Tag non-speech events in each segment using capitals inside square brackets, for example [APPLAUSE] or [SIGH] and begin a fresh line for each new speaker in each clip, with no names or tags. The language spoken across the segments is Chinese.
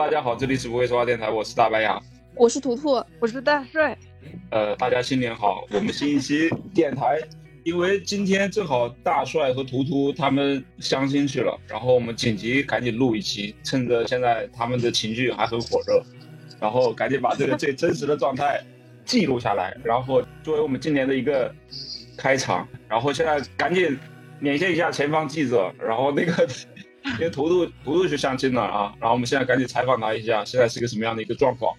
大家好，这里是不会说话电台，我是大白牙，
我是图图，
我是大帅。
呃，大家新年好，我们新一期电台，因为今天正好大帅和图图他们相亲去了，然后我们紧急赶紧录一期，趁着现在他们的情绪还很火热，然后赶紧把这个最真实的状态记录下来，然后作为我们今年的一个开场，然后现在赶紧连线一下前方记者，然后那个。因为图图图图去相亲了啊，然后我们现在赶紧采访他一下，现在是个什么样的一个状况？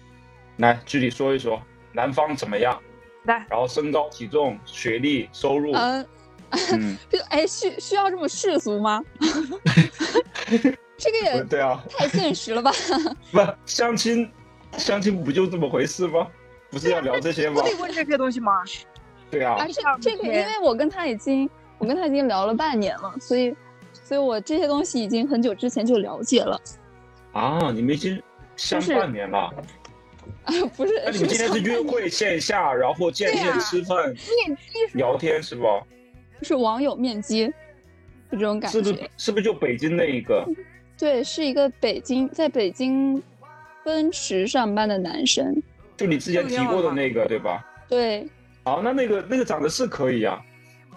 来具体说一说，男方怎么样？
来，
然后身高、体重、学历、收入。
嗯，[LAUGHS] 这个哎，需需要这么世俗吗？[LAUGHS] 这个也 [LAUGHS]
对啊，
太现实了吧？
不，相亲相亲不就这么回事吗？不是要聊这些吗？
不得问这些东西吗？
对啊。
而且这个，因为我跟他已经我跟他已经聊了半年了，所以。所以我这些东西已经很久之前就了解了，
啊，你们已经相半年了，
啊，不是，
那你们今天是约会线下，然后见面吃饭，
面基
聊天是吧？
是网友面基，就这种感觉，
是不是？是不是就北京那一个？
对，是一个北京，在北京奔驰上班的男生，
就你之前提过的那个对吧？
对。
好，那那个那个长得是可以啊。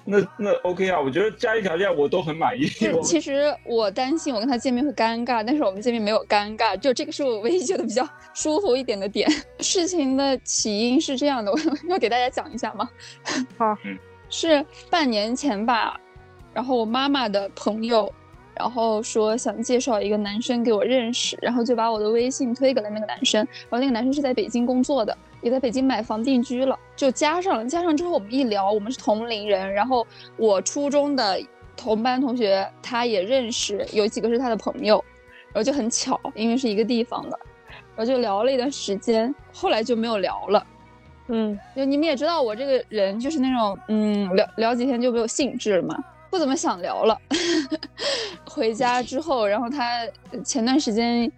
那那 OK 啊，我觉得家庭条件我都很满意。[LAUGHS]
其实我担心我跟他见面会尴尬，但是我们见面没有尴尬，就这个是我唯一觉得比较 [LAUGHS] 舒服一点的点。事情的起因是这样的，我 [LAUGHS] 要给大家讲一下吗？
好，
是半年前吧，然后我妈妈的朋友，然后说想介绍一个男生给我认识，然后就把我的微信推给了那个男生，然后那个男生是在北京工作的。也在北京买房定居了，就加上了。加上之后，我们一聊，我们是同龄人，然后我初中的同班同学他也认识，有几个是他的朋友，然后就很巧，因为是一个地方的，然后就聊了一段时间，后来就没有聊了。嗯，就你们也知道我这个人就是那种，嗯，聊聊几天就没有兴致了嘛，不怎么想聊了。[LAUGHS] 回家之后，然后他前段时间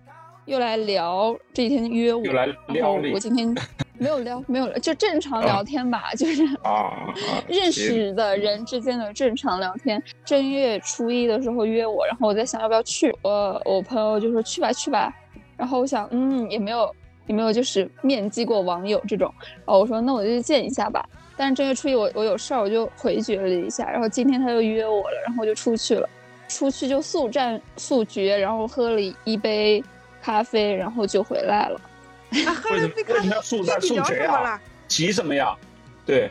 又来聊，这几天约我，
又来撩
我今天。没有聊，没有聊，就正常聊天吧，[LAUGHS] 就是
啊，[LAUGHS]
认识的人之间的正常聊天。正月初一的时候约我，然后我在想要不要去，我我朋友就说去吧去吧，然后我想嗯也没有也没有就是面基过网友这种，然后我说那我就去见一下吧。但是正月初一我我有事儿我就回绝了一下，然后今天他又约我了，然后我就出去了，出去就速战速决，然后喝了一杯咖啡，然后就回来了。
为什么为什么要速战速决啊？急什么呀？对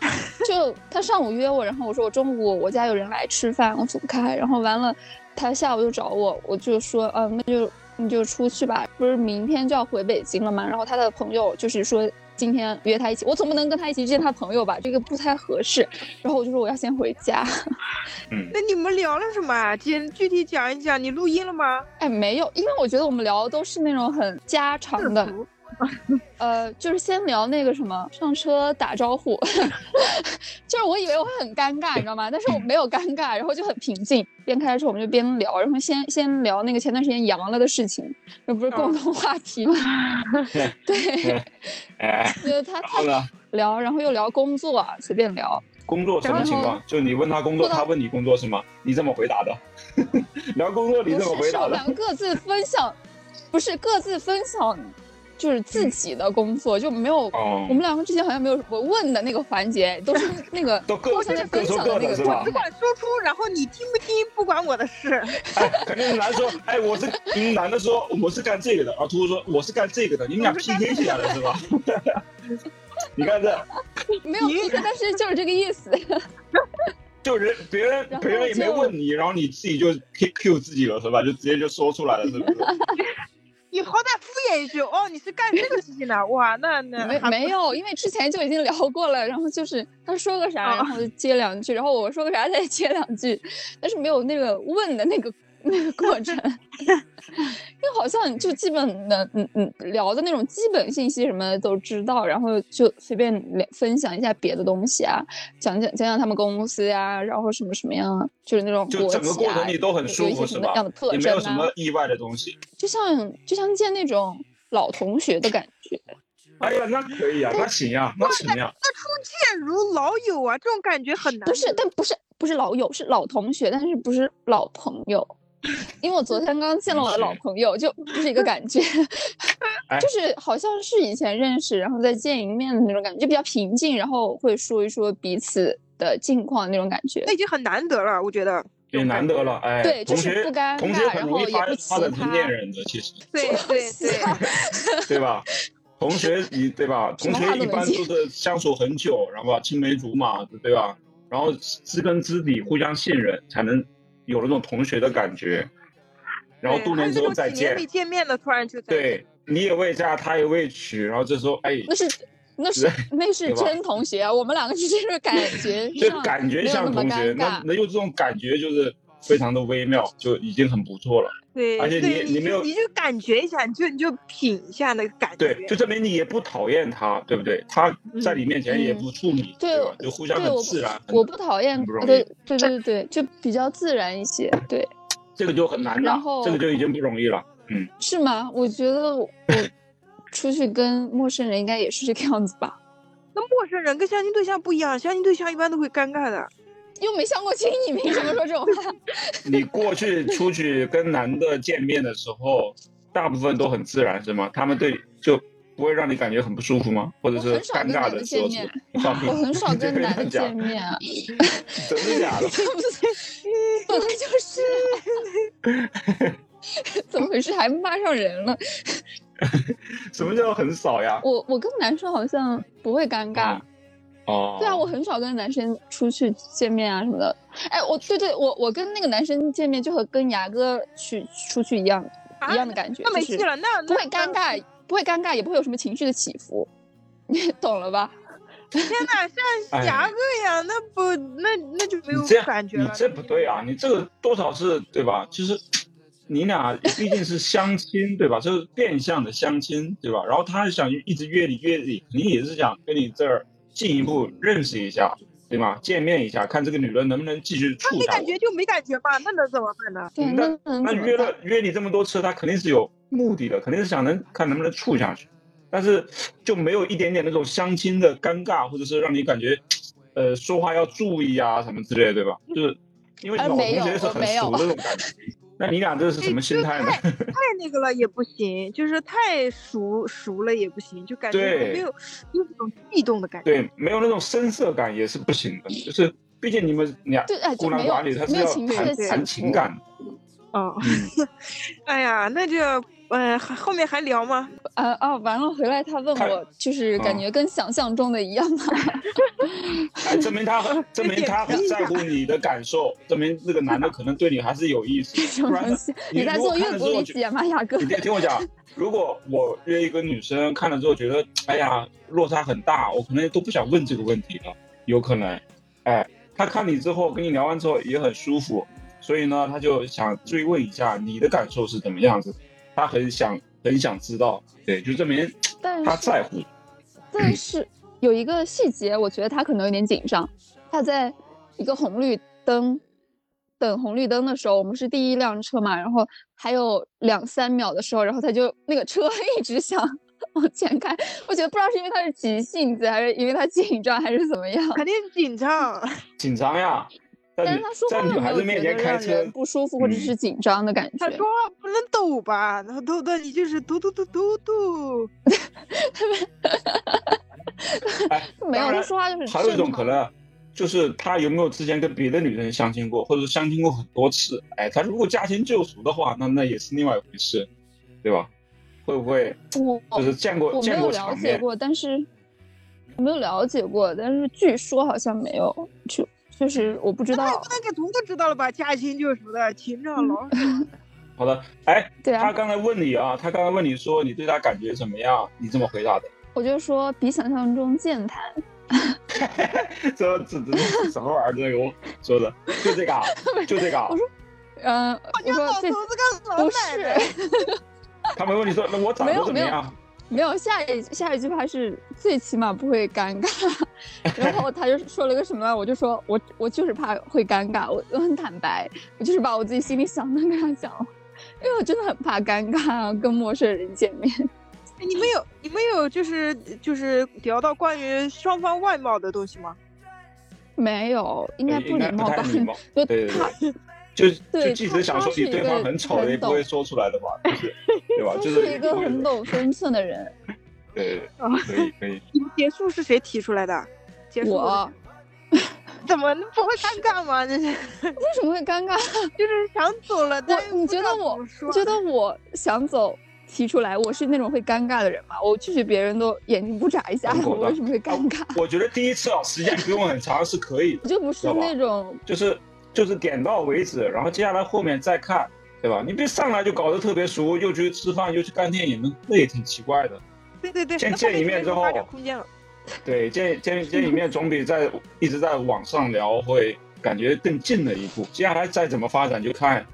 [LAUGHS] [LAUGHS]
就他上午约我，然后我说我中午我家有人来吃饭，我走不开。然后完了，他下午又找我，我就说，嗯，那就你就出去吧，不是明天就要回北京了吗？然后他的朋友就是说。今天约他一起，我总不能跟他一起见他朋友吧？这个不太合适。然后我就说我要先回家。[LAUGHS]
嗯，
那你们聊了什么？啊？姐具体讲一讲。你录音了吗？
哎，没有，因为我觉得我们聊的都是那种很家常的。[LAUGHS] 呃，就是先聊那个什么，上车打招呼，[LAUGHS] 就是我以为我会很尴尬，你知道吗？但是我没有尴尬，然后就很平静。边开车我们就边聊，然后先先聊那个前段时间阳了的事情，这不是共同话题吗？[LAUGHS] 对，
哎，
就是他他聊，然后又聊工作，随便聊。
工作什么情况？就你问他工作，他问你工作是吗？你怎么回答的？聊工作你怎么回答的？
我们两个各自分享，不是各自分享。就是自己的工作就没有，我们两个之前好像没有什么问的那个环节，都是 [LAUGHS] 那个
互
相在分享的那个，
我只管说出，然后你听不听不管我的事。[LAUGHS]
哎肯定是男说，哎，我是男的说我是干这个的，然后图图说我是干这个的，你们俩 PK 起来了是吧？[LAUGHS] 你看这，
没有 PK，但是就是这个意思。
就是别人别人也没问你，然后你自己就 Q Q 自己了是吧？就直接就说出来了是不是？
你好歹敷衍一句哦，你是干这个事情的哇？那那
没没有，因为之前就已经聊过了，然后就是他说个啥，然后就接两句，然后我说个啥再接两句，但是没有那个问的那个。那 [LAUGHS] 个过程，因为好像就基本的，嗯嗯，聊的那种基本信息什么都知道，然后就随便分享一下别的东西啊，讲讲讲讲他们公司呀，然后什么什么样，就是那种
就整个过程你都很舒服，是吧？也没有什么意外的东西，
就像就像见那种老同学的感觉。
哎呀，那可以啊，那行呀，那行呀，
那初见如老友啊，这种感觉很难。
不是，但不是不是老友，是老同学，但是不是老朋友。因为我昨天刚见了我的老朋友，就不是一个感觉，[LAUGHS]
哎
就是好像是以前认识，然后再见一面的那种感觉，就比较平静，然后会说一说彼此的近况那种感觉
那。已经很难得了，我觉得。
也难得了，哎，
对就是不尴
同学
尬
很容易发
然后也不
发展成恋人的，其实
对对对，
对吧？同学你对吧？同学一般
都
是相处很久，然后，青梅竹马，对吧？然后知根知底，互相信任，才能有那种同学的感觉。然后多年之后再见
见面的，突然就
对，你也未嫁，他也未娶，然后这时候哎，
那是那是 [LAUGHS] 那是真同学啊，我们两个就是感觉
就感觉像同学，
那。
那能有这种感觉就是非常的微妙，就已经很不错了。
对，
而且你你没有
你就感觉一下，你就你就品一下那个感觉。
对，就证明你也不讨厌他，对不对？他在你面前也不触你，
嗯对？
就互相很自然，
我不讨厌
很不容，易
对对对对，就比较自然一些。对，
这个就很难了，
然后
这个就已经不容易了。嗯，
是吗？我觉得我 [LAUGHS] 出去跟陌生人应该也是这个样子吧，
那陌生人跟相亲对象不一样，相亲对象一般都会尴尬的。
又没相过亲，你凭什么说这种话？[LAUGHS]
你过去出去跟男的见面的时候，大部分都很自然，是吗？他们对就不会让你感觉很不舒服吗？或者是尴尬
的
的时候
见面，
你放屁
我很少跟男的见面啊，[LAUGHS]
真的假的？[LAUGHS]
本来就是啊，怎么回事？还骂上人了？
什么叫很少呀？
我我跟男生好像不会尴尬。
哦，
对啊，我很少跟男生出去见面啊什么的。哎，我对对，我我跟那个男生见面就和跟牙哥去出去一样、
啊
一样的感觉，
那没戏了，那
不会尴。尬，不会尴尬，也不会有什么情绪的起伏，你 [LAUGHS] 懂了吧？
天哪，像
哎
牙哥一样，那不那那就没有
你这
感觉了。
你这不对啊！你这个多少是对吧？就是你俩毕竟是相亲，对吧？就是变相的相亲，对吧？然后他想一直约你约你，肯定也是想跟你这儿进一步认识一下，对吗？见面一下，看这个女人能不能继续
他
处下去。
没感觉就没感觉嘛，那能怎么办呢？
那
那约了约你这么多次，他肯定是有目的的，肯定是想能看能不能处下去，但是就没有一点点那种相亲的尴尬，或者是让你感觉，呃，说话要注意啊什么之类的，对吧？就是因为老同学是很熟的那种感觉。那你俩这是什么心态呢？
太太那个了也不行，就是太熟熟了也不行，就感觉没有有那种悸动的感觉。
对，没有那种深色感也是不行的，就是毕竟你们俩
对
孤男寡女，他是
没有
要谈谈情感的。
哦，
嗯，[LAUGHS]
哎呀，那就呃还后面还聊吗？
啊啊！完了回来他问我，就是感
啊
觉跟想象中的一样吗？[LAUGHS]
哎，证明他很证明他很在乎你的感受，证明那个男的可能对你还是有意思，
东西？
你
在做阅读理解吗，雅哥？
你听听我讲，如果我约一个女生看了之后觉得，哎呀，落差很大，我可能都不想问这个问题了，有可能，哎，他看你之后跟你聊完之后也很舒服，所以呢，他就想追问一下你的感受是怎么样子，他很想很想知道，对，就证明他在乎，
但是有一个细节，我觉得他可能有点紧张。他在一个红绿灯等红绿灯的时候，我们是第一辆车嘛，然后还有两三秒的时候，然后他就那个车一直想往前开。我觉得不知道是因为他是急性子，还是因为他紧张，还是怎么样。
肯定紧张。[LAUGHS]
紧张呀，
但是他说
在女
话又没有
孩子面
觉得让
前开车
人，不舒服或者
嗯
是紧张的感觉。
他说话不能抖吧？然后抖的你就是嘟嘟嘟嘟嘟。
哎，
没有，他说话就是
还有一种可能，就是他有没有之前跟别的女生相亲过，或者是相亲过很多次。哎，他如果驾轻就熟的话，那那也是另外一回事，对吧？会不会就是见过见
我没有了
过场面？
解过，但是没有了解过，但是据说好像没有，就就是我不知道
那不。能给图图知道了吧？驾轻就熟的，情场老手。[LAUGHS]
好的，哎，
对啊
他刚才问你啊，他刚才问你说你对他感觉怎么样？你这么回答的？[LAUGHS]
我就说比想象中健谈，
这这这这什么玩意儿？这个我说的就这个啊，[LAUGHS] 就这个啊
我。说嗯、我
家老头
说这
子跟老
不
奶奶。
是
他没问你说那我长得怎么样？
没有下一下一句话是最起码不会尴尬，[LAUGHS] 然后他就说了个什么，我就说我我就是怕会尴尬，我我很坦白，我就是把我自己心里想的跟他讲，因为我真的很怕尴尬啊，跟陌生人见面。
哎你们有你们有就是就是聊到关于双方外貌的东西吗？
没有，应该
不
不礼貌吧？[LAUGHS] 就
对对
他
就就
对
即使想说你对方很丑，也不会说出来的吧？就是 [LAUGHS] 对吧？就是
一个很懂分寸的人。[LAUGHS]
对，
哦
可以可以。
你们结束是谁提出来的？结束
我 [LAUGHS]
怎么不会尴尬吗？这是
为什么会尴尬？
就是想走了，但
你觉得我觉得我想走提出来，我是那种会尴尬的人吗？我拒绝别人都眼睛不眨一下，我为什么会尴尬？
我觉得第一次啊，时间不用很长是可以的，
我就不是那种
就是就是点到为止，然后接下来后面再看，对吧？你别上来就搞得特别熟，又去吃饭又去看电影，那那也挺奇怪的。
对对对，
见
那后面
见一面之后
空间了。
对，见见见一面总比在一直在网上聊会感觉更近了一步。接下来再怎么发展就看，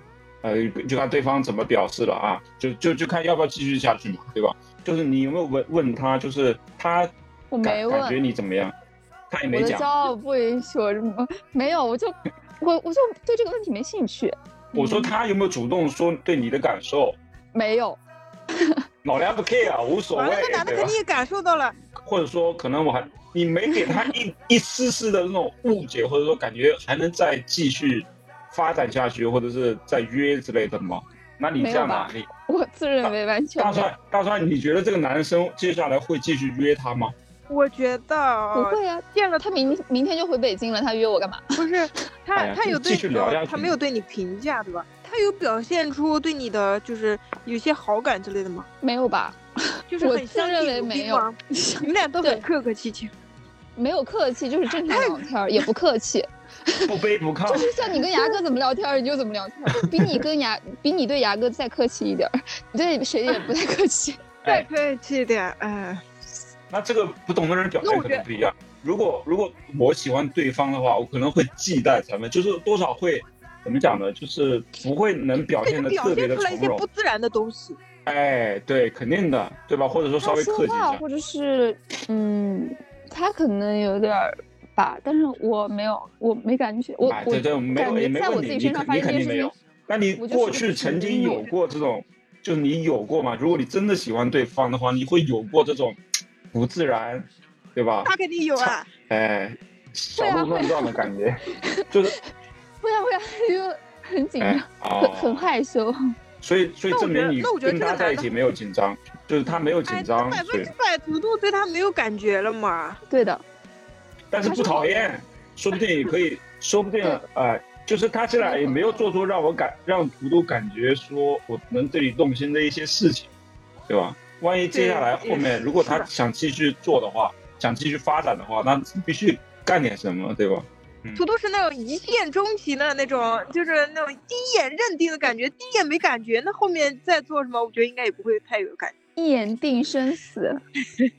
呃，就看对方怎么表示了啊，就就就看要不要继续下去嘛，对吧？就是你有没有问问他，就是他
我没
感感觉，你怎么样，他也没讲
我的骄。傲不允许我这么没有，我就我我就对这个问题没兴趣。
我说
嗯
他有没有主动说对你的感受，
没有，[LAUGHS]
老娘不 care，无所谓
完了，那，男的肯定？也感受到了，
或者说可能我还你没给他一一丝丝的那种误解，或者说感觉还能再继续发展下去，或者是再约之类的吗？那你这样
没有吧，
啊你
我自认为完全
大帅大帅，你觉得这个男生接下来会继续约他吗？
我觉得不
会啊。
见了
他明明天就回北京了，他约我干嘛？[LAUGHS]
不是他
哎
他有对
继续聊下
呃
去
他没有对你评价对吧？他有表现出对你的就是有些好感之类的吗？
没有吧？[LAUGHS]
就是
我自认
很相敬
为没有
如宾吗？[LAUGHS] 你们俩都很客客气气。
没有客气，就是正常聊天儿，也不客气。
不卑不亢
就，是像你跟牙哥怎么聊天儿，你就怎么聊天儿。比你跟牙，比你对牙哥再客气一点儿，你对谁也不太客气。
再
哎，
客气一点，哎，
那这个不懂的人表现可能不一样。如果如果我喜欢对方的话，我可能会忌惮他们，就是多少会怎么讲呢？就是不会能表现的特别的
现出来一些
从容。
不自然的东西。
哎，对，肯定的，对吧？或者说稍微客气一下。
或者是嗯，他可能有点儿吧，但是我没有，我没感觉，我我
哎对对，没有
感觉在我自己身上发现这件事情
肯定没有。。那你过去曾经有过这种，就是你有过吗？如果你真的喜欢对方的话，你会有过这种不自然，对吧？
他肯定有啊，
哎，小鹿乱撞的感觉，就是
会啊会啊，就很紧
哎
张，很很
哦，
害羞。
所以所以证明你跟他在一起没有紧张，就是他没有紧
哎，
张，
百分之百图图对他没有感觉了嘛？
对的，
但是不讨厌，说不定也可以，说不定
对
哎、就是他现在也没有做出让我感让图图感觉说我能对你动心的一些事情，对吧？万一接下来后面如果他想继续做的话，想继续发展的话，那必须干点什么，对吧？
图图是那种一见钟情的那种，就是那种第一眼认定的感觉，第一眼没感觉，那后面再做什么，我觉得应该也不会太有感觉。
一眼定生死。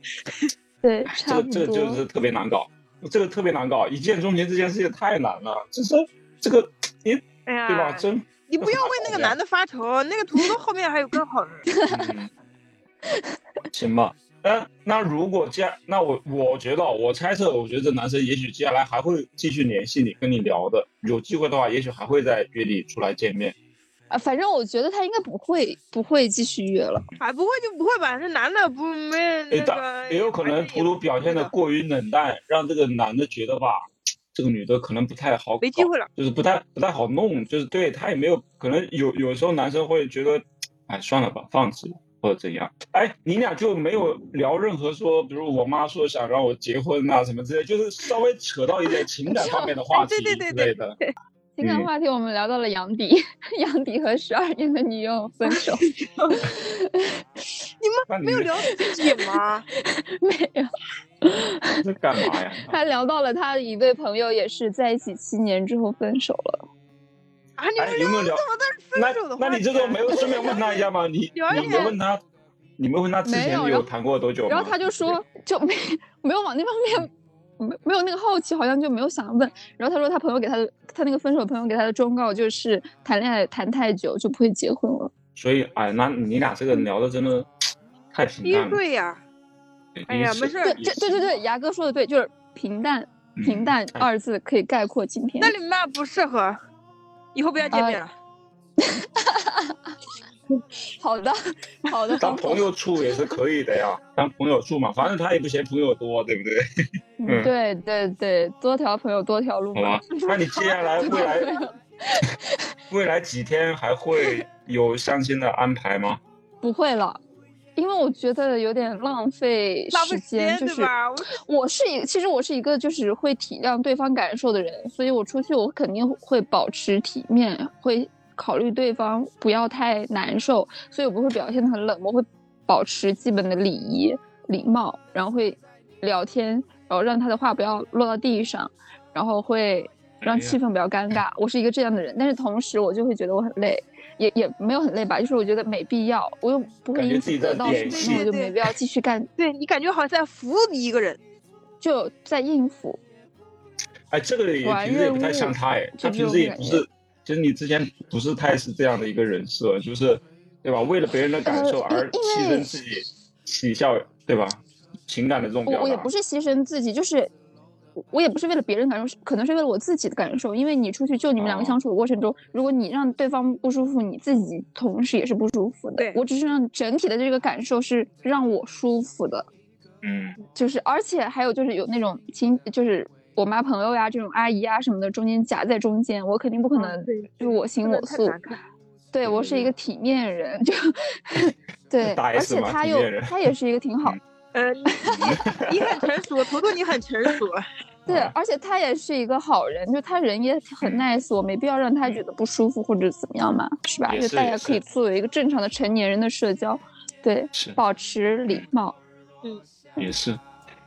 [LAUGHS] 对，差不
这这个就是。特别难搞，这个特别难搞，一见钟情这件事情太难了，就是这个，你
哎呀，
对吧？真，
你不要为那个 [LAUGHS] 男的发愁，那个图图后面还有更好的。
嗯，[LAUGHS] 行吧。那那如果这样，那我我觉得，我猜测，我觉得这男生也许接下来还会继续联系你，跟你聊的，有机会的话，也许还会在约你出来见面。
啊，反正我觉得他应该不会不会继续约了。
啊，不会就不会吧？这男的不没那个，
也有可能图图表现的过于冷淡，让这个男的觉得吧，这个女的可能不太好，
没机会了。
就是不太不太好弄，就是对他也没有可能有有时候男生会觉得，哎，算了吧，放弃或者怎样。哎，你俩就没有聊任何说，比如我妈说想让我结婚啊什么之类，就是稍微扯到一点情感方面的话 [LAUGHS] 题
哎对对对
之类的。嗯
情感话题我们聊到了杨迪，[LAUGHS] 杨迪和十二年的女友分手，[LAUGHS]
你们
没有聊自己吗？
没有。
这干嘛呀？
他聊到了他的一位朋友也是在一起七年之后分手了。
啊，你
哎，
们
有没有聊？那
分手的话
那你这个没有顺便问他一下吗？你 [LAUGHS] 你没问他，你没问他之前
没有
谈过多久？
然后他就说就没没有往那方面没没有那个好奇，好像就没有想问。然后他说他朋友给他的他那个分手的朋友给他的忠告就是谈恋爱谈太久就不会结婚了。
所以，哎，那你俩这个聊的真的太平
一
淡了。
对呀，哎呀，没事
对，对对对，牙哥说的对，就是平淡
嗯
平淡
哎
二字可以概括今天
那。你们俩不适合，以后不要见面了。[LAUGHS]
好的好的，
当朋友处也是可以的呀，当朋友处嘛，反正他也不嫌朋友多，对不对？
嗯对对对，多条朋友多条路嘛
好吧。，那你接下来未来 [LAUGHS] 未来几天还会有相亲的安排吗？
不会了，因为我觉得有点浪费
浪费时
时间，就是？
我
我是一，其实我是一个就是会体谅对方感受的人，所以我出去我肯定会保持体面，会考虑对方不要太难受，所以我不会表现的很冷漠，会保持基本的礼仪礼貌，然后会聊天，然后让他的话不要落到地上，然后会让气氛比较尴尬。我是一个这样的人，但是同时我就会觉得我很累。也也没有很累吧，就是我觉得没必要，我又不会因此
感觉自己在
得到什么，那我就没必要继续干，
对你感觉好像在服务你一个人，
就在应付。
哎，这个也
玩
平时也不太像他哎，他平时也不是，其实你之前不是太是这样的一个人设，就是对吧？为了别人的感受而牺牲自己喜笑，对吧？情感的这种表达
我我也不，是牺牲自己，就是我我也不是为了别人感受，可能是为了我自己的感受。因为你出去就你们两个
哦
相处的过程中，如果你让对方不舒服，你自己同时也是不舒服的。
对
我只是让整体的这个感受是让我舒服的，
嗯，
就是而且还有就是有那种亲，就是我妈朋友呀这种阿姨啊什么的中间夹在中间，我肯定不可能就是我行我素。对我是一个体面人，就 [LAUGHS] 对，而且他又他也是一个挺好
嗯，
呃，[LAUGHS] 你很成熟，图图你很成熟，[LAUGHS]
对，
啊
而且他也是一个好人，就他人也很
嗯
nice，我没必要让他觉得不舒服或者怎么样嘛，是吧？
也
就大
也
家可以作为一个正常的成年人的社交，对，保持礼貌。
嗯也是，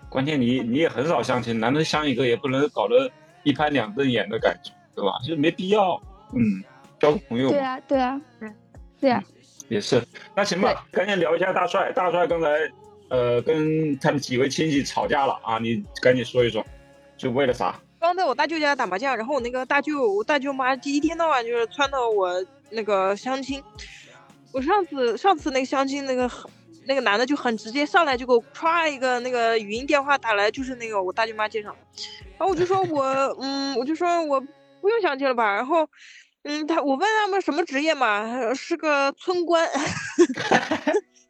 关键你你也很少相亲，难得相一个也不能搞得一拍两瞪眼的感觉，对吧？就没必要，嗯，交个朋友嘛，
对啊，对啊
嗯，
对啊，
也是。那行吧，赶紧聊一下大帅，大帅刚才呃跟他们几位亲戚吵架了啊，你赶紧说一说，就为了啥？
刚在我大舅家打麻将，然后我那个大舅，我大舅妈一天到晚就是撺掇我那个相亲。我上次上次那个相亲，那个那个男的就很直接，上来就给我歘一个那个语音电话打来，就是那个我大舅妈介绍的。然后我就说我嗯，我就说我不用相亲了吧。然后嗯，他 [LAUGHS] 我问他们什么职业嘛，是个村官。[LAUGHS]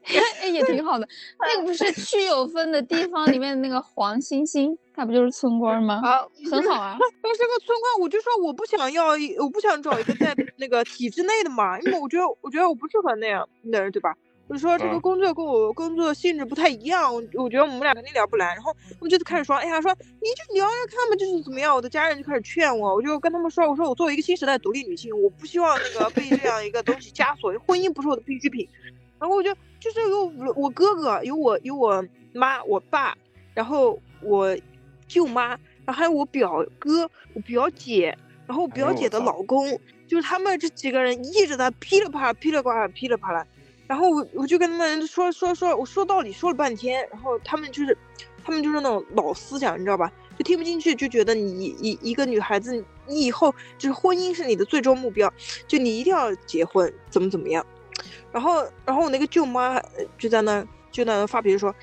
[LAUGHS]
哎，也挺好的。那个不是 [LAUGHS] 区有分的地方里面的那个黄星星，他不就是村官吗？
啊，
很好啊。[LAUGHS]
但是个村官，我就说我不想要一，我不想找一个在那个体制内的嘛，因为我觉得我觉得我不适合那样的人，对吧？我就说这个
嗯
工作跟我工作性质不太一样，我我觉得我们俩肯定聊不来。然后我们就开始说，哎呀，说你就聊聊看嘛，就是怎么样。我的家人就开始劝我，我就跟他们说，我说我作为一个新时代独立女性，我不希望那个被这样一个东西枷锁，婚姻不是我的必需品。然后我就就是有我我哥哥，有我有我妈我爸，然后我舅妈，然后还有我表哥、我表姐，然后我表姐的老公，就是他们这几个人一直在噼里啪啦、噼里啪啦、噼里啪啦。然后我我就跟他们说说说，我说道理说了半天，然后他们就是他们就是那种老思想，你知道吧？就听不进去，就觉得你一一个女孩子，你以后就是婚姻是你的最终目标，就你一定要结婚，怎么怎么样。然后，然后我那个舅妈呃就在那就在那发脾气说，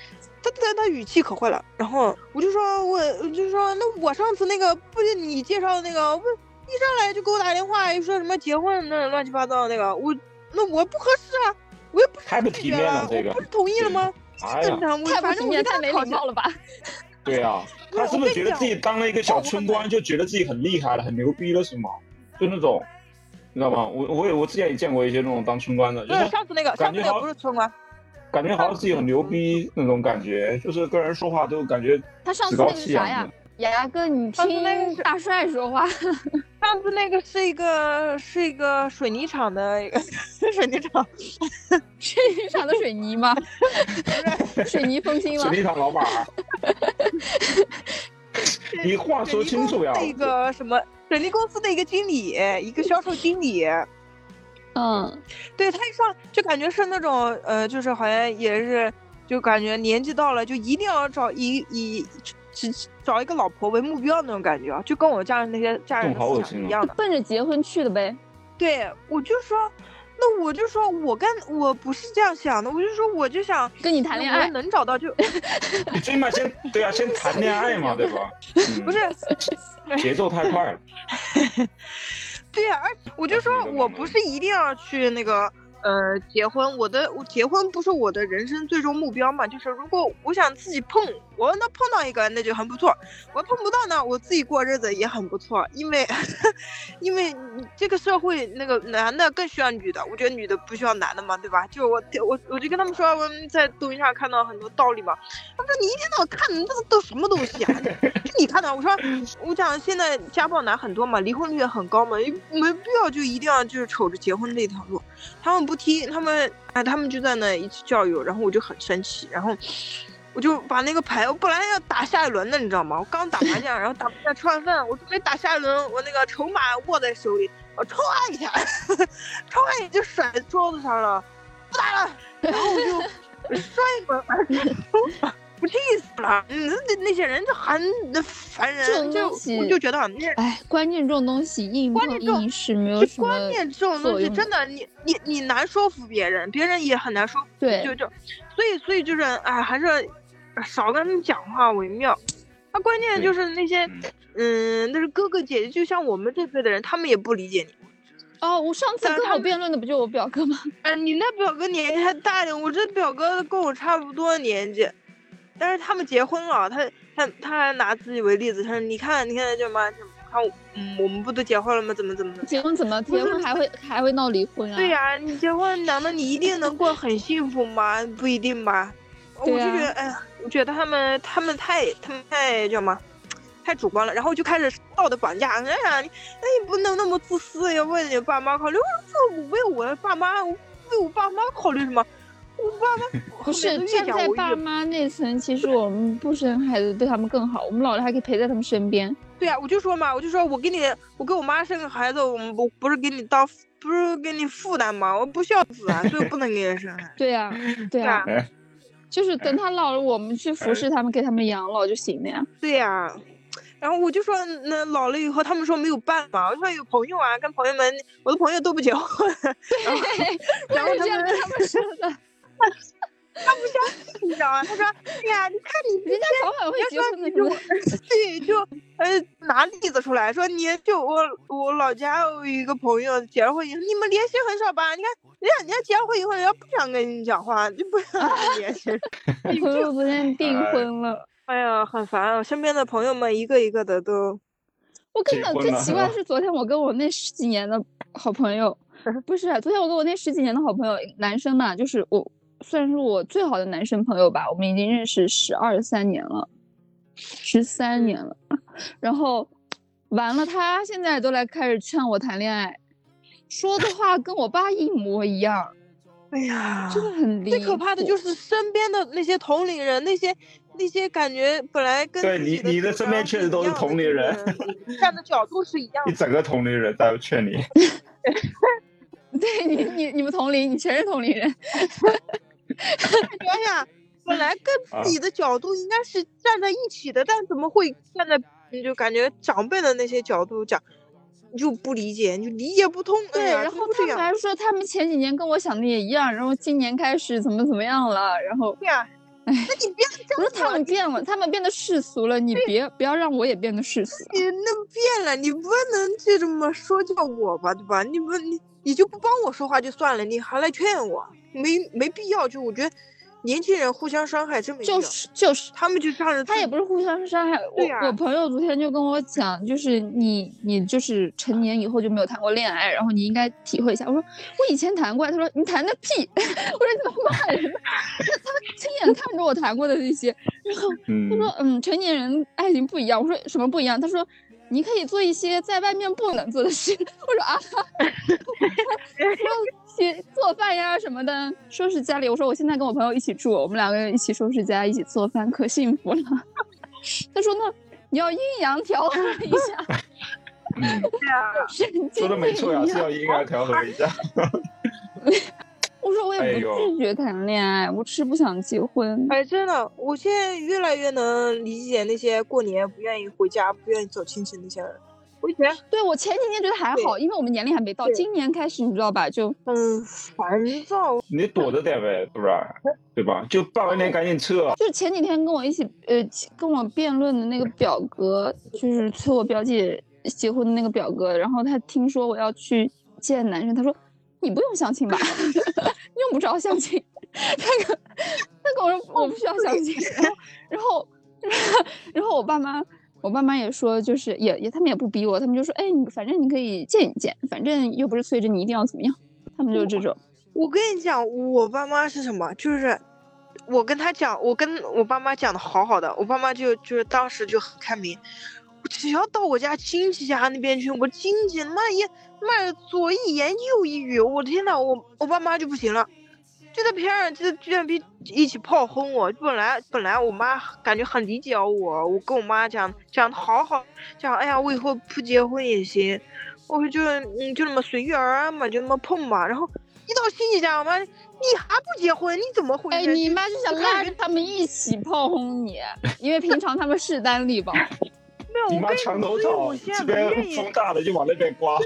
她她她语气可坏了。然后我就说，我我就说，那我上次那个不是你介绍的那个，我一上来就给我打电话，又说什么结婚那乱七八糟的那个，我那我不合适啊，我又不是
太不体面了
拒绝了，
这个
我不是同意了吗？
哎呀，
正常，我
太不
反正我
体面，太没礼貌了吧？[LAUGHS]
对啊，[LAUGHS] 他是不是觉得自己当了一个小村官，就觉得自己很厉害了，很牛逼了，是吗？就那种，你知道吗？我我也我之前也见过一些那种当村官的，就
不是
是
上次那个，上次那个
感觉
不是村官，
感觉好像自己很牛逼那种感觉，就是跟人说话都感觉
他上次那个是啥呀？雅雅哥，你
上次那个是
听大帅说话，[LAUGHS]
上次那个是一个是一个水泥厂的一个水泥厂，[LAUGHS]
水泥厂的水泥吗？[LAUGHS] 水泥封心吗
水？泥厂老板，你话说清楚呀！
水泥公司的一个什么水泥公司的一个经理，一个销售经理，
嗯，
对他一上就感觉是那种呃，就是好像也是就感觉年纪到了就一定要找以以只找一个老婆为目标那种感觉啊，就跟我家人那些家人想是一样的。
奔着结婚去的呗。
对，我就说，那我就说我跟我不是这样想的，我就说我就想
跟你谈恋爱，
能找到就 [LAUGHS]
你最起码先对啊，先谈恋爱嘛，对吧？嗯
不是
节奏太快了。
对呀、而 [LAUGHS] 我就说我不是一定要去那个呃，结婚，我的我结婚不是我的人生最终目标嘛？就是如果我想自己碰，我能碰到一个那就很不错；我碰不到呢，我自己过日子也很不错。因为，[LAUGHS] 因为这个社会那个男的更需要女的，我觉得女的不需要男的嘛，对吧？就我我我就跟他们说，我在抖音上看到很多道理嘛。他说你一天到晚看的这都什么东西啊？[LAUGHS] 就你看的，我说我讲现在家暴男很多嘛，离婚率也很高嘛，没必要就一定要就是瞅着结婚这条路，他们不。听他们啊，他们就在那一起教育，然后我就很生气，然后我就把那个牌，我本来要打下一轮的，你知道吗？我刚打麻将，[LAUGHS] 然后打麻将吃完饭，我准备打下一轮，我那个筹码握在手里，我歘一下，[LAUGHS] 歘一下就甩桌子上了，不打了，然后我就摔一个。我 [LAUGHS] 气死了！嗯，那那些人就很烦人，就我就觉得，
哎，关键这种东西硬碰硬是没有什
么关键这种东西真的，你你你难说服别人，别人也很难说服。
对，
就就，所以所以就是，哎，还是少跟他们讲话为妙。他关键就是那些，嗯，那是哥哥姐姐，就像我们这辈的人，他们也不理解你。
哦，我上次跟我辩论的不就我表哥吗？
哎，你那表哥年纪还大点，我这表哥跟我差不多年纪。但是他们结婚了，他他他还拿自己为例子，他说：“你看，你看，就妈，看，嗯，我们不都结婚了吗？怎么怎么
的？结婚怎么结婚还会还会闹离婚啊？
对呀，你结婚，难道你一定能过很幸福吗？不一定吧。我就觉得，哎呀，我觉得他们他们太他们太叫什么，太主观了。然后就开始道德绑架。哎呀，你那你不能那么自私，要为你爸妈考虑。我为我的爸妈，为我爸妈考虑什么？”我爸妈
不是站在爸妈那层，其实我们不生孩子对他们更好，我们老了还可以陪在他们身边。
对呀，我就说嘛，我就说我给你，我给我妈生个孩子，我们不不是给你当，不是给你负担吗？我不孝子啊，所以不能给你生孩。
对呀，对呀，就是等他老了，我们去服侍他们，给他们养老就行了呀。
对呀，然后我就说，那老了以后，他们说没有办法，我说有朋友啊，跟朋友们，我的朋友都不结婚，[LAUGHS] 然后 [LAUGHS] 他们
他们说的。
他不相信，你知道吗？他说：“哎呀，你看你
人家早晚会结婚的，就
对，就呃拿例子出来说，你就我我老家有一个朋友结了婚以后，你们联系很少吧？你看人家人家结了婚以后，人家不想跟你讲话，就不想联系。[LAUGHS]
朋友昨天订婚了，
哎呀，很烦啊！身边的朋友们一个一个的都，[LAUGHS]
我跟你讲，最奇怪的是昨天我跟我那十几年的好朋友，[LAUGHS] 不是昨天我跟我那十几年的好朋友，男生嘛，就是我。算是我最好的男生朋友吧，我们已经认识十二三年了，十三年了。然后完了，他现在都来开始劝我谈恋爱，说的话跟我爸一模一样。[LAUGHS]
哎呀，
真的很离
最可怕的就是身边的那些同龄人，那些那些感觉本来跟
对你你的身边确实都是同龄人，
站的角度是一样的。[LAUGHS]
一整个同龄人在劝你。[LAUGHS]
对你你你们同龄，你全是同龄人。
想想，本来跟自己的角度应该是站在一起的，但怎么会站在就感觉长辈的那些角度讲，你就不理解，你就理解不通。
对，然后他们还说他们前几年跟我想的也一样，然后今年开始怎么怎么样了，然后
对呀，哎，那你不
要讲，不是他们变了，他们变得世俗了，你别不要让我也变得世俗。
你那变了，你不能就这么说教我吧，对吧？你不你你就不帮我说话就算了，你还来劝我。没没必要，就我觉得年轻人互相伤害真没
必要。就是就是，
他们就仗着。
他也不是互相伤害。我我朋友昨天就跟我讲，就是你你就是成年以后就没有谈过恋爱，然后你应该体会一下。我说我以前谈过，他说你谈的屁。[LAUGHS] 我说你怎么骂人？[LAUGHS] 他亲眼看着我谈过的那些，然后他说嗯，成年人爱情不一样。我说什么不一样？他说。你可以做一些在外面不能做的事。[LAUGHS] 我说啊，说去做饭呀什么的，收拾家里。我说我现在跟我朋友一起住，我们两个人一起收拾家，一起做饭，可幸福了。[LAUGHS] 他说那你要阴阳调和一下。
对啊，
说的没错呀，是要阴阳调和一下。[LAUGHS]
我说我也不拒绝谈恋爱，我只是不想结婚。
哎，真的，我现在越来越能理解那些过年不愿意回家、不愿意走亲戚那些人。我以前
对我前几年觉得还好，因为我们年龄还没到。今年开始，你知道吧？就
很，烦躁。
你躲着点呗，是不是？对吧？就办完年赶紧撤。
就是前几天跟我一起呃跟我辩论的那个表哥，就是催我表姐结婚的那个表哥，然后他听说我要去见男生，他说。你不用相亲吧，[LAUGHS] 用不着相亲。[LAUGHS] 他跟他跟我说我不需要相亲，[LAUGHS] 然后然后然后我爸妈我爸妈也说就是也也他们也不逼我，他们就说哎你反正你可以见一见，反正又不是催着你一定要怎么样，他们就这种。
我跟你讲，我爸妈是什么？就是我跟他讲，我跟我爸妈讲的好好的，我爸妈就就是当时就很开明。只要到我家亲戚家那边去，我亲戚妈也妈左一言右一语，我天呐，我我爸妈就不行了，就在边上就居然比一起炮轰我。本来本来我妈感觉很理解我，我跟我妈讲讲的好好，讲哎呀我以后不结婚也行，我说就嗯就那么随遇而安嘛，就那么碰嘛。然后一到亲戚家，我妈你还不结婚，你怎么回事？
哎，你妈就想拉着他们一起炮轰你，因为平常他们势单力薄。[LAUGHS]
没有你妈墙头草，这边风大的就往那边刮，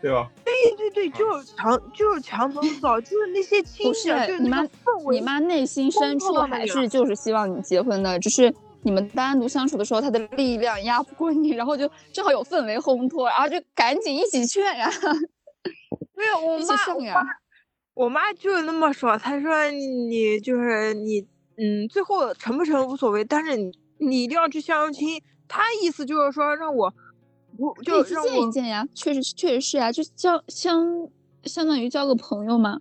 对吧？
对对对，就是强就是墙头草，就是那些亲戚，就是
你妈，你妈内心深处还是就是希望你结婚的，只是你们单独相处的时候，她的力量压不过你，然后就正好有氛围烘托，然后就赶紧一起劝呀。[LAUGHS]
没有，我妈，我妈，我妈就那么说，她说你就是你，嗯，最后成不成无所谓，但是你你一定要去相亲。她意思就是说让我，我就
见一见呀，确实确实是呀，就交相相当于交个朋友嘛，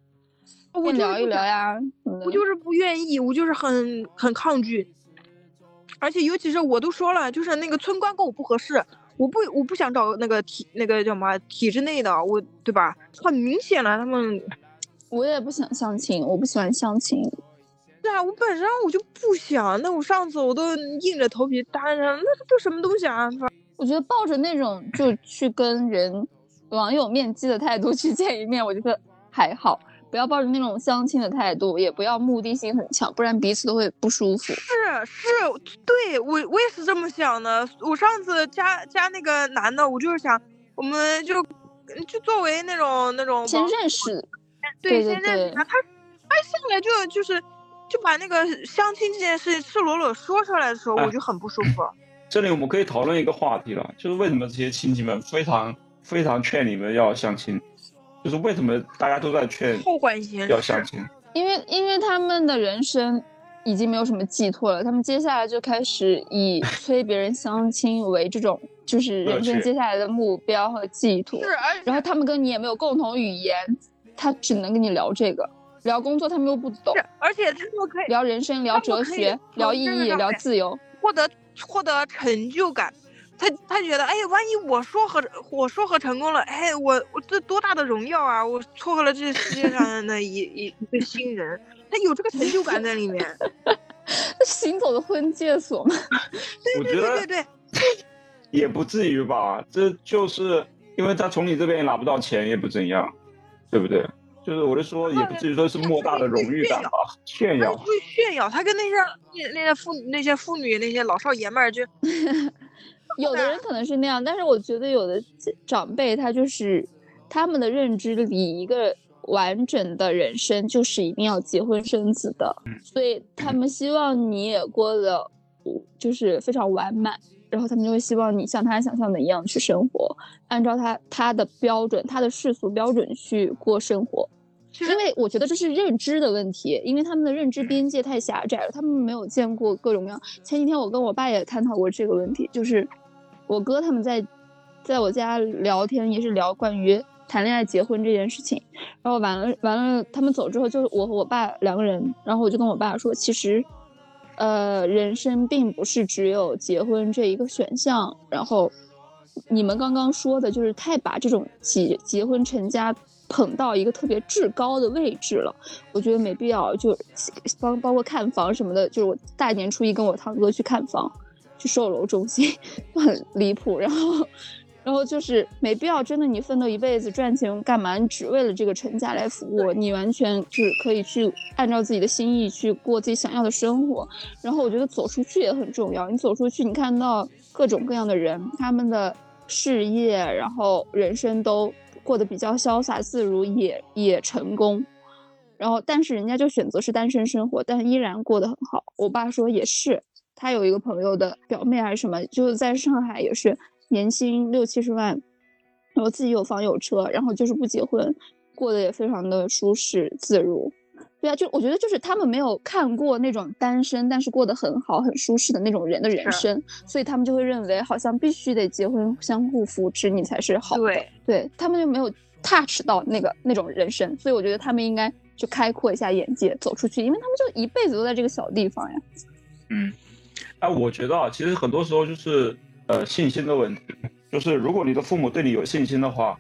我
聊一聊呀。
我就是不愿意，我就是很很抗拒，而且尤其是我都说了，就是那个村官跟我不合适，我不我不想找那个体那个叫什么体制内的，我对吧？很明显了，他们，
我也不想相亲，我不喜欢相亲。
对啊，我本身我就不想。那我上次我都硬着头皮答应了，那都什么东西啊？
我觉得抱着那种就去跟人网友面基的态度去见一面，我觉得还好。不要抱着那种相亲的态度，也不要目的性很强，不然彼此都会不舒服。
是是，对我我也是这么想的。我上次加加那个男的，我就是想，我们就就作为那种那种
先认识，
对，
先
认识他。他他上来就就是。就把那个相亲这件事赤裸裸说出来的时候，我就很不舒服。
这里我们可以讨论一个话题了，就是为什么这些亲戚们非常非常劝你们要相亲，就是为什么大家都在劝
后关系
要相亲？
因为因为他们的人生已经没有什么寄托了，他们接下来就开始以催别人相亲为这种 [LAUGHS] 就是人生接下来的目标和寄托。
是，
然后他们跟你也没有共同语言，他只能跟你聊这个。聊工作他们又不懂，
而且他们可以
聊人生、聊哲学、聊意义、聊自由，
获得获得成就感。他他觉得，哎，万一我说和我说和成功了，哎，我我这多大的荣耀啊！我撮合了这世界上的一一一个新人，他有这个成就感在里面。[LAUGHS]
行走的婚介所嘛？[LAUGHS]
对对对对对，[LAUGHS]
也不至于吧？这就是因为他从你这边也拿不到钱，也不怎样，对不对？就是我就说，也不至于说是莫大的荣誉感吧，炫耀。
会炫耀，他跟那些那那些妇那些妇女那些老少爷们儿就，[LAUGHS]
有的人可能是那样，但是我觉得有的长辈他就是他们的认知里，一个完整的人生就是一定要结婚生子的，所以他们希望你也过得就是非常完满。然后他们就会希望你像他想象的一样去生活，按照他他的标准，他的世俗标准去过生活。因为我觉得这是认知的问题，因为他们的认知边界太狭窄了，他们没有见过各种各样。前几天我跟我爸也探讨过这个问题，就是我哥他们在在我家聊天，也是聊关于谈恋爱、结婚这件事情。然后完了完了，他们走之后，就我和我爸两个人，然后我就跟我爸说，其实。呃，人生并不是只有结婚这一个选项。然后，你们刚刚说的就是太把这种结结婚成家捧到一个特别至高的位置了。我觉得没必要。就包包括看房什么的，就是我大年初一跟我堂哥去看房，去售楼中心，[LAUGHS] 很离谱。然后。然后就是没必要，真的，你奋斗一辈子赚钱干嘛？你只为了这个成家来服务？你完全就是可以去按照自己的心意去过自己想要的生活。然后我觉得走出去也很重要。你走出去，你看到各种各样的人，他们的事业，然后人生都过得比较潇洒自如，也也成功。然后，但是人家就选择是单身生活，但依然过得很好。我爸说也是，他有一个朋友的表妹还是什么，就是在上海也是。”。”，年薪六七十万，然后自己有房有车，然后就是不结婚，过得也非常的舒适自如。对啊，就我觉得就是他们没有看过那种单身但是过得很好很舒适的那种人的人生，所以他们就会认为好像必须得结婚相互扶持你才是好的。
对，
对他们就没有 touch 到那个那种人生，所以我觉得他们应该就开阔一下眼界，走出去，因为他们就一辈子都在这个小地方呀。
嗯，哎，我觉得啊，其实很多时候就是呃信心的问题，就是如果你的父母对你有信心的话，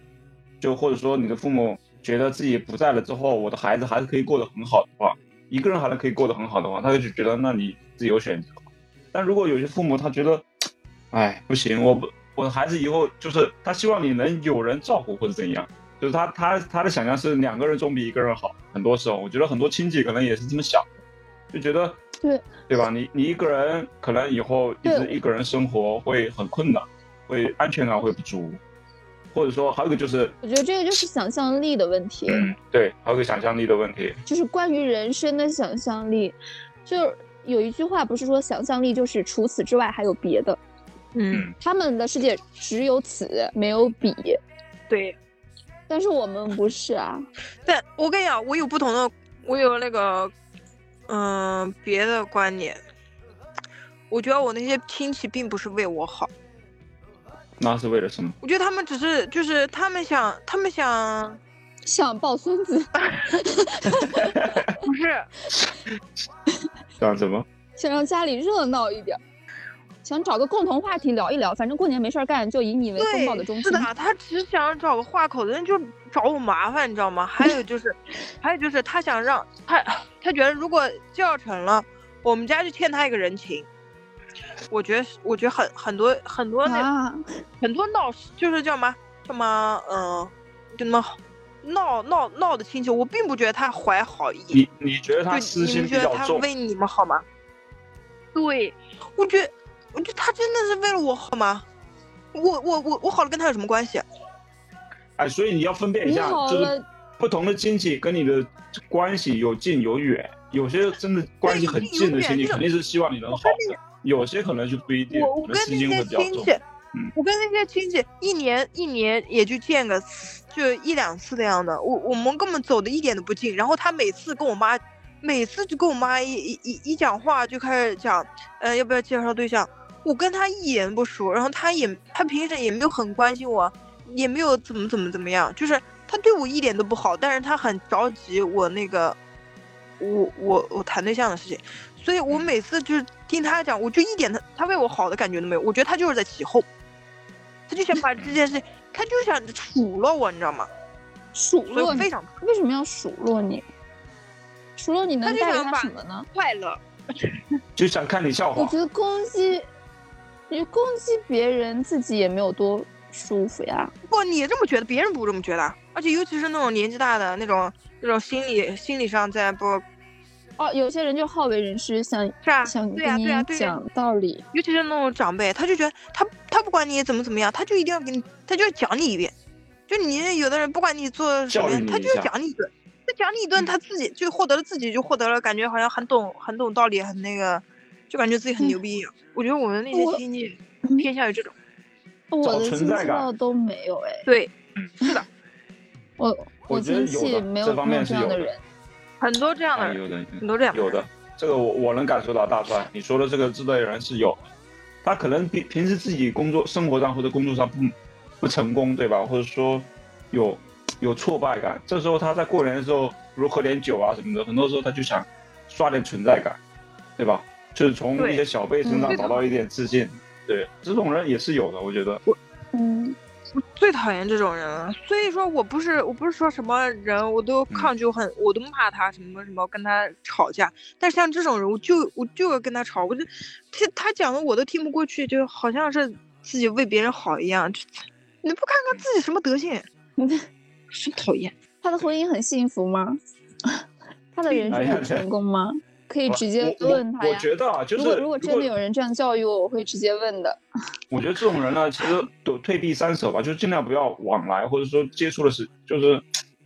就或者说你的父母觉得自己不在了之后，我的孩子还是可以过得很好的话，一个人还是可以过得很好的话，他就觉得那你自由选择。但如果有些父母他觉得，哎，不行，我不，我的孩子以后就是他希望你能有人照顾或者怎样，就是他他他的想象是两个人总比一个人好。很多时候，我觉得很多亲戚可能也是这么想的，就觉得
对
对吧？你你一个人可能以后一直一个人生活会很困难，会安全感会不足，或者说还有一个就是，
我觉得这个就是想象力的问题，
嗯，对，还有一个想象力的问题。
就是关于人生的想象力。就有一句话不是说想象力就是除此之外还有别的，
嗯，
他们的世界只有此没有彼，
对。
但是我们不是啊。
但我跟你讲，我有不同的，我有那个，嗯、别的观点。我觉得我那些亲戚并不是为我好，
那是为了什么？
我觉得他们只是就是他们想，他们想 [LAUGHS]
想抱孙子，
不是，[LAUGHS]
想什么？
想让家里热闹一点儿，想找个共同话题聊一聊。反正过年没事儿干，就以你为风暴的中
对，
心
是。的，他只想找个话口的人，就找我麻烦，你知道吗？还有就是，还有就是，他想让他，他觉得如果叫成了，我们家就欠他一个人情。我觉得，我觉得很很多很多那、
啊，
很多闹，就是叫什么叫什么，嗯、就那么闹闹闹的亲戚，我并不觉得他怀好意。
你你觉得他私心
们觉得他？为你们好吗？对，我觉得，我觉得他真的是为了我好吗？我我我我好了，跟他有什么关系？
哎，所以你要分辨一下，就是，不同的亲戚跟你的关系有近有远，有些真的关系很近的亲戚肯定是希望你能好的，有些可能就不一定，
我我跟那些亲戚。，
嗯
我跟那些亲戚一年一年也就见个就一两次那样的，我我们根本走的一点都不近。然后他每次跟我妈，每次就跟我妈一一一一讲话就开始讲，呃，要不要介绍对象？我跟他一言不熟，然后他也他平时也没有很关心我，也没有怎么怎么怎么样，就是他对我一点都不好，但是他很着急我那个我我我谈对象的事情，所以我每次就是听他讲，我就一点他他为我好的感觉都没有，我觉得他就是在起哄，他就想把这件事，他就想数落我，你知道吗？
数落你
非，常
为什么要数落你？数落你能带给他
他就想把
什么呢？
快乐。
就想看你笑话。
我觉得攻击，你攻击别人，自己也没有多舒服呀。
不，你这么觉得，别人不这么觉得，而且尤其是那种年纪大的那种那种心理心理上在不
哦，有些人就好为人师，想
是啊，
想
对呀、
跟你
对呀、对呀、
讲道理。
尤其是那种长辈，他就觉得他他不管你怎么怎么样，他就一定要给你，他就要讲你一遍。就你有的人不管你做什么样，他就要讲你一顿，他讲你一顿，
嗯
他自己就获得了自己就获得了，感觉好像很懂很懂道理，很那个，就感觉自己很牛逼一样。我觉得我们那些
我
亲戚
嗯
偏向于这种，
我的亲戚都没有哎，
对，[LAUGHS] 是的，
我
我
亲戚
有这方
没有这样的人。
很多这样的人，
啊有的
很多这样的
有的，这个我我能感受到，大川你说的这个之类人是有，他可能平平时自己工作生活上或者工作上不不成功，对吧？或者说有有挫败感，这时候他在过年的时候，比如喝点酒啊什么的，很多时候他就想刷点存在感，对吧？就是从
对
一些小辈身
嗯
上找到一点自信，对，这种人也是有的，我觉得。
嗯，
我最讨厌这种人了，所以说我不是我不是说什么人我都抗拒，我很我都骂他什么什么跟他吵架，但是像这种人我就我就要跟他吵，我就他他讲的我都听不过去，就好像是自己为别人好一样，这你不看看自己什么德性，[LAUGHS] 真讨厌。
他的婚姻很幸福吗？[LAUGHS] 他的人生很成功吗？可以直接
我我我
问他呀。
觉得啊，就是
如果如果真的有人这样教育我，我会直接问的。[LAUGHS]
我觉得这种人呢，其实都退避三舍吧，就是尽量不要往来，或者说接触的是，就是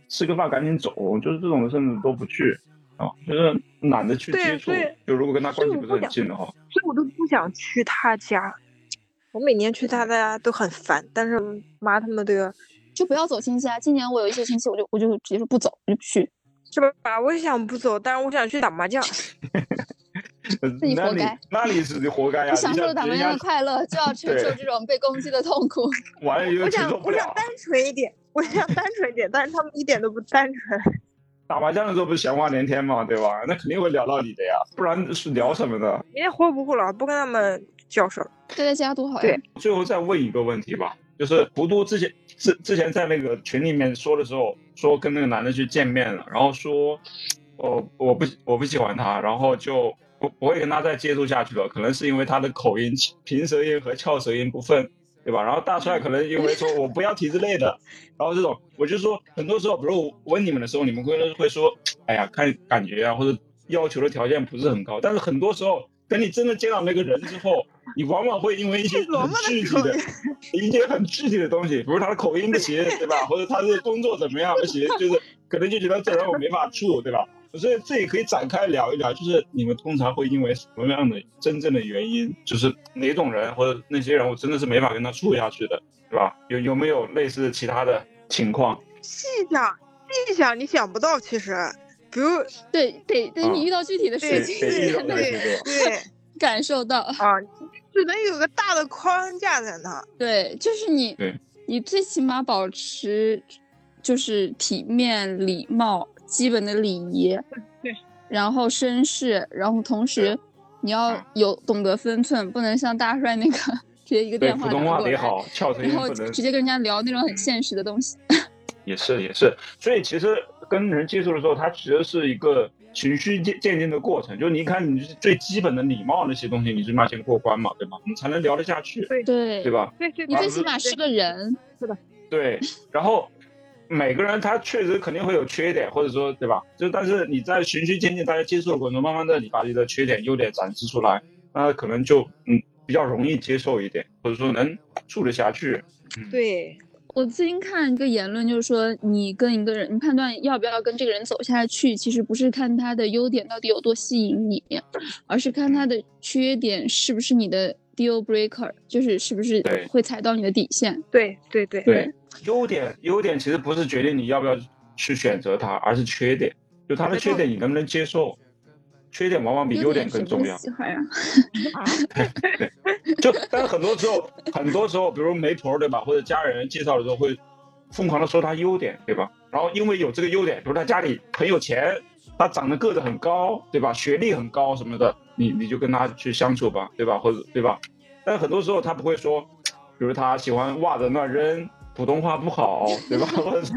吃个饭赶紧走，就是这种人甚至都不去啊，就是懒得去接触。就如果跟他关系不是很近的话，
所以我都不想去他家。我每年去他家都很烦，但是妈他们都要
就不要走亲戚啊。今年我有一些亲戚，我就我就直接说不走，我就不去。
是吧？我也想不走，但是我想去打麻将。
自己
那你
活该
那你是活该呀！你想
受打麻将的快乐，就要承受这种被攻击的痛苦。
完了又
我
承受不了。
想我想单纯一点，我想单纯一点，但是他们一点都不单纯。[LAUGHS]
打麻将的时候不是闲话连天嘛，对吧？那肯定会聊到你的呀，不然是聊什么的？
明天活不活了，不跟他们交涉了。
待在家多好呀
对！
最后再问一个问题吧，就是糊涂之前之之前在那个群里面说的时候，说跟那个男的去见面了，然后说，我我不我不喜欢他，然后就不不会跟他再接触下去了，可能是因为他的口音 [LAUGHS] 平舌音和翘舌音不分，对吧？然后大帅可能因为说我不要体制内的，然后这种我就说很多时候，比如我问你们的时候，你们会会说，哎呀，看感觉啊，或者要求的条件不是很高，但是很多时候。等你真的见到那个人之后，你往往会因为一些 [LAUGHS] 很具体的、一些很具体的东西，比如他的口音不行，对吧？或者他的工作怎么样不行，就是可能就觉得这人我没法处，对吧？[LAUGHS] 所以这也可以展开聊一聊，就是你们通常会因为什么样的真正的原因，就是哪种人或者那些人，我真的是没法跟他处下去的，对吧？有有没有类似其他的情况？
细想细想，你想不到，其实，比如
对，得得
啊
你遇到具体的事情，
得遇到那个
才能
情况
对 [LAUGHS]
感受到。
啊，只能有个大的框架在那。
对，就是你
对，
你最起码保持就是体面、礼貌、基本的礼仪，
对，
然后绅士，然后同时你要
嗯
有懂得分寸，不能像大帅那个直接一个，电话
普通话得好，翘舌音
然后直接跟人家聊那种很现实的东西。[LAUGHS]
也是也是，所以其实跟人接触的时候，它其实是一个循序渐渐进的过程。就是你看，你最基本的礼貌那些东西，你最起码先过关嘛，对吧？你才能聊得下去，
对
对
对吧？
对对
你最起码是个人，是的
对。然后每个人他确实肯定会有缺点，或者说对吧？就但是你在循序渐进，大家接触的过程中，慢慢的你把你的缺点、优点展示出来，那可能就嗯比较容易接受一点，或者说能处得下去。嗯，
对
我最近看一个言论，就是说你跟一个人，你判断要不要跟这个人走下去，其实不是看他的优点到底有多吸引你，而是看他的缺点是不是你的 deal breaker，就是是不是会踩到你的底线。
对对对
对，优点优点其实不是决定你要不要去选择它，而是缺点，就他的缺点你能不能接受，缺点往往比优点更重要。
喜欢呀、[LAUGHS]
就但是很多时候，很多时候，比如媒婆对吧，或者家人介绍的时候会疯狂的说他优点对吧？然后因为有这个优点，比如他家里很有钱，他长得个子很高对吧？学历很高什么的，你你就跟他去相处吧，对吧？或者对吧？但是很多时候他不会说，比如他喜欢袜子乱扔，普通话不好，对吧？[LAUGHS] 或者说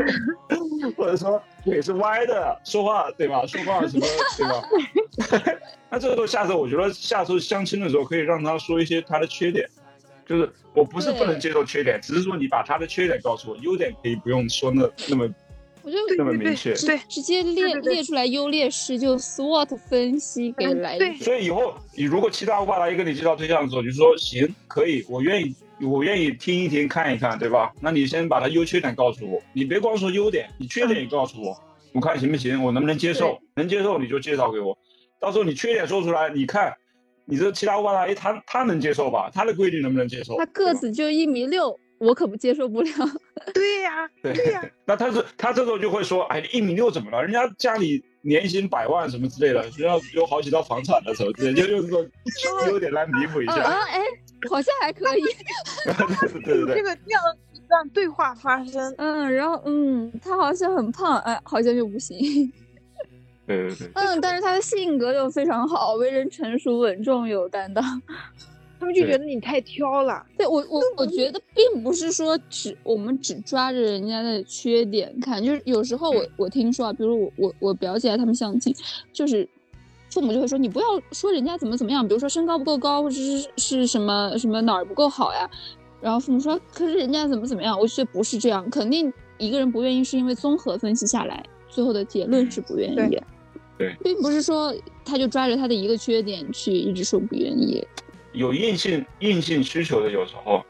或者说腿是歪的，说话对吧？说话什么对吧？[LAUGHS] 那这个时候下次我觉得下次相亲的时候可以让他说一些他的缺点，就是我不是不能接受缺点，只是说你把他的缺点告诉我，优点可以不用说那那么
我就
这么明确。
对
直接列列出来优劣势，就 SWOT 分析给。
对
所以以后你如果七大姑八大姨跟你介绍对象的时候，你就说行可以，我愿意，我愿意听一听看一看，对吧？那你先把他优缺点告诉我，你别光说优点，你缺点也告诉我，我看行不行，我能不能接受？能接受你就介绍给我，到时候你缺点说出来，你看你这七大姑八大姨他他能接受吧？他的规律能不能接受？
他个子就一米六，我可不接受不了。[LAUGHS]
对呀
对
对呀，
那他是他这时候就会说，哎，一米六怎么了？人家家里年薪百万什么之类的，人家有好几套房产的什么之类的，就用这个优点来弥补一下。
啊啊，哎，好像还可以。[LAUGHS]
对对对
这个这样这样对话发生，
嗯，然后嗯，他好像很胖，哎，好像就不行。
对对对，[LAUGHS]
嗯，但是他的性格又非常好，为人成熟稳重有担当。
他们就觉得你太挑了。
对我我我觉得并不是说只我们只抓着人家的缺点看，就是有时候我我听说啊，比如我我我表姐他们相亲，就是父母就会说你不要说人家怎么怎么样，比如说身高不够高，或者是是什么什么哪儿不够好呀，然后父母说可是人家怎么怎么样，我觉得不是这样，肯定一个人不愿意是因为综合分析下来，最后的结论是不愿意。
对
对
并不是说他就抓着他的一个缺点去一直说不愿意。
有硬性硬性需求的，有时候，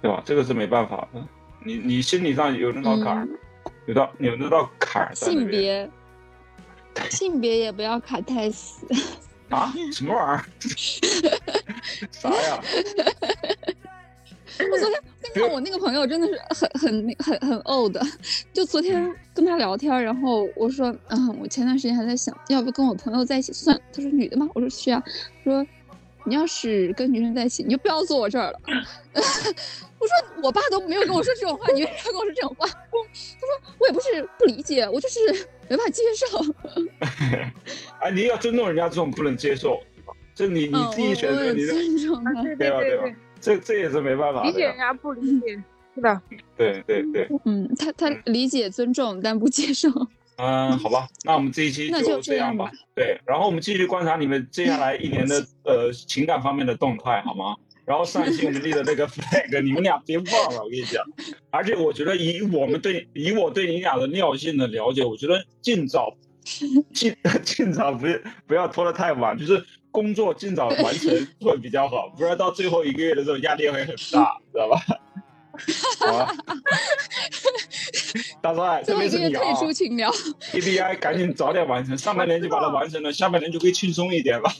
对吧？这个是没办法的。你你心理上有那道坎儿，有道有那道坎儿
性别，性别也不要卡太死。
啊？什么玩意儿？啥呀？
我昨天跟真的，[LAUGHS] 我那个朋友真的是很很很很 old。就昨天跟他聊天，然后我说，嗯，我前段时间还在想，要不跟我朋友在一起算？他说女的吗？我说是啊。说你要是跟女生在一起，你就不要坐我这儿了。[LAUGHS] 我说我爸都没有跟我说这种话，你为什么跟我说这种话？[LAUGHS] 他说我也不是不理解，我就是没法接受。[LAUGHS]
哎，你要尊重人家这种不能接受，这你你自己选择你的，
对
吧？对吧？这这也是没办法，
理解人家不理解，是的。
对对对，
嗯，他他理解尊重，但不接受。
嗯，好吧，那我们这一期就这样吧。对，然后我们继续观察你们接下来一年的呃情感方面的动态，好吗？然后上一期我们立的那个 [LAUGHS] flag，你们俩别忘了，我跟你讲。而且我觉得以我们对以我对你俩的尿性的了解，我觉得尽早 [LAUGHS] 尽尽早不不要拖得太晚，就是工作尽早完成 [LAUGHS] 会比较好，不然到最后一个月的时候压力会很大，知道吧？好啊，大帅，这边是你啊，EBI 赶紧早点完成，上半年就把它完成了，[LAUGHS] 下半年就可以轻松一点了。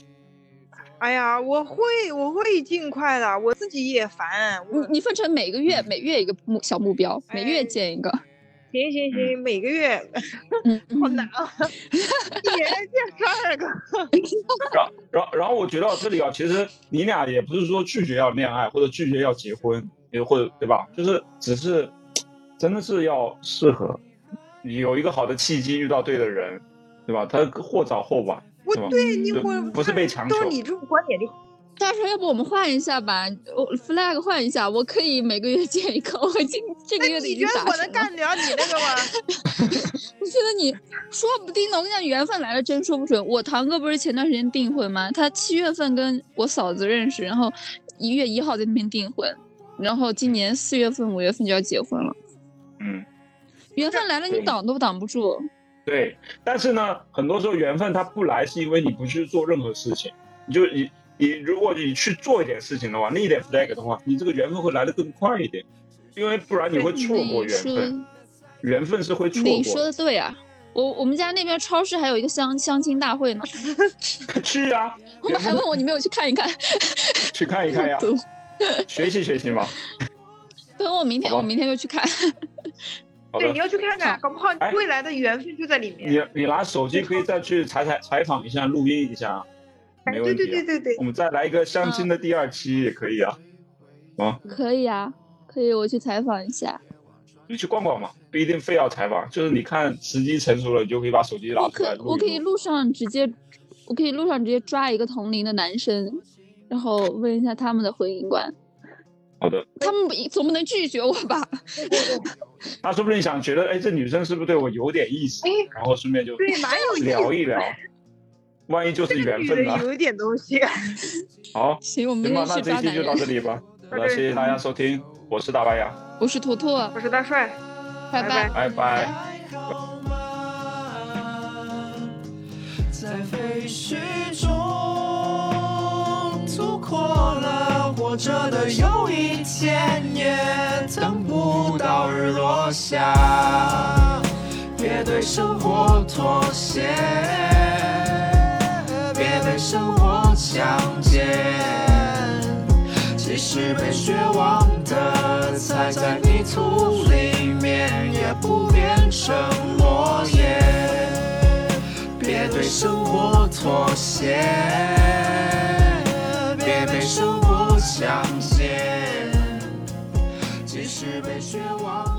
哎呀，我会，我会尽快的，我自己也烦。
你你分成每个月每月一个目小目标，每月建一个。
行行行，每个月，[LAUGHS] 好难啊，一年建十二个。[LAUGHS]
然然然后我觉得这里啊，其实你俩也不是说拒绝要恋爱或者拒绝要结婚，也或者对吧？就是只是真的是要适合，你有一个好的契机遇到对的人，对吧？他或早或晚。
我对，你我
不是被强求。
都是你这种观点就。
大叔，要不我们换一下吧？我 flag 换一下，我可以每个月见一个。我今这个月的已经
打我能干了你那个吗？[LAUGHS]
我觉得你说不定呢。我跟你讲，缘分来了真说不准。我堂哥不是前段时间订婚吗？他七月份跟我嫂子认识，然后一月一号在那边订婚，然后今年四月份、五月份就要结婚了。
嗯，
缘分来了，你挡都挡不住。
对，但是呢，很多时候缘分它不来，是因为你不去做任何事情。你就你你，如果你去做一点事情的话，立一点 flag 的话，你这个缘分会来的更快一点，因为不然你会错过缘分。缘分是会错过。
你说的对啊，我我们家那边超市还有一个相相亲大会呢。[LAUGHS]
去啊！
我们还问我你没有去看一看？
去看一看呀，[LAUGHS] 学习学习嘛。
等我明天，我明天就去看。
对，你要去看看，搞不好未来的缘分就在里面。
你你拿手机可以再去采采采访一下，录音一下，没问
题。对对对对对，
我们再来一个相亲的第二期也可以啊，啊？
可以啊，可以，我去采访一下。
你去逛逛嘛，不一定非要采访，就是你看时机成熟了，你就可以把手机拿出来。
我可以路上直接，我可以路上直接抓一个同龄的男生，然后问一下他们的婚姻观。
好的，
他们总不能拒绝我吧？[LAUGHS]
他说不定想觉得，哎，这女生是不是对我有点意思？然后顺便就
对，蛮有
聊一聊，万一就是缘分呢？
有点东西。[LAUGHS]
好，
行，我们今天
那这期就到这里吧。好的，谢谢大家收听，我是大白牙，
我是图图，
我是大帅，
拜
拜，
拜拜。活着的有一天也等不到日落下，别对生活妥协，别被生活强奸，即使被绝望的踩在泥土里面，也不变成落叶。别对生活妥协，别被生活。相信，即使被绝望。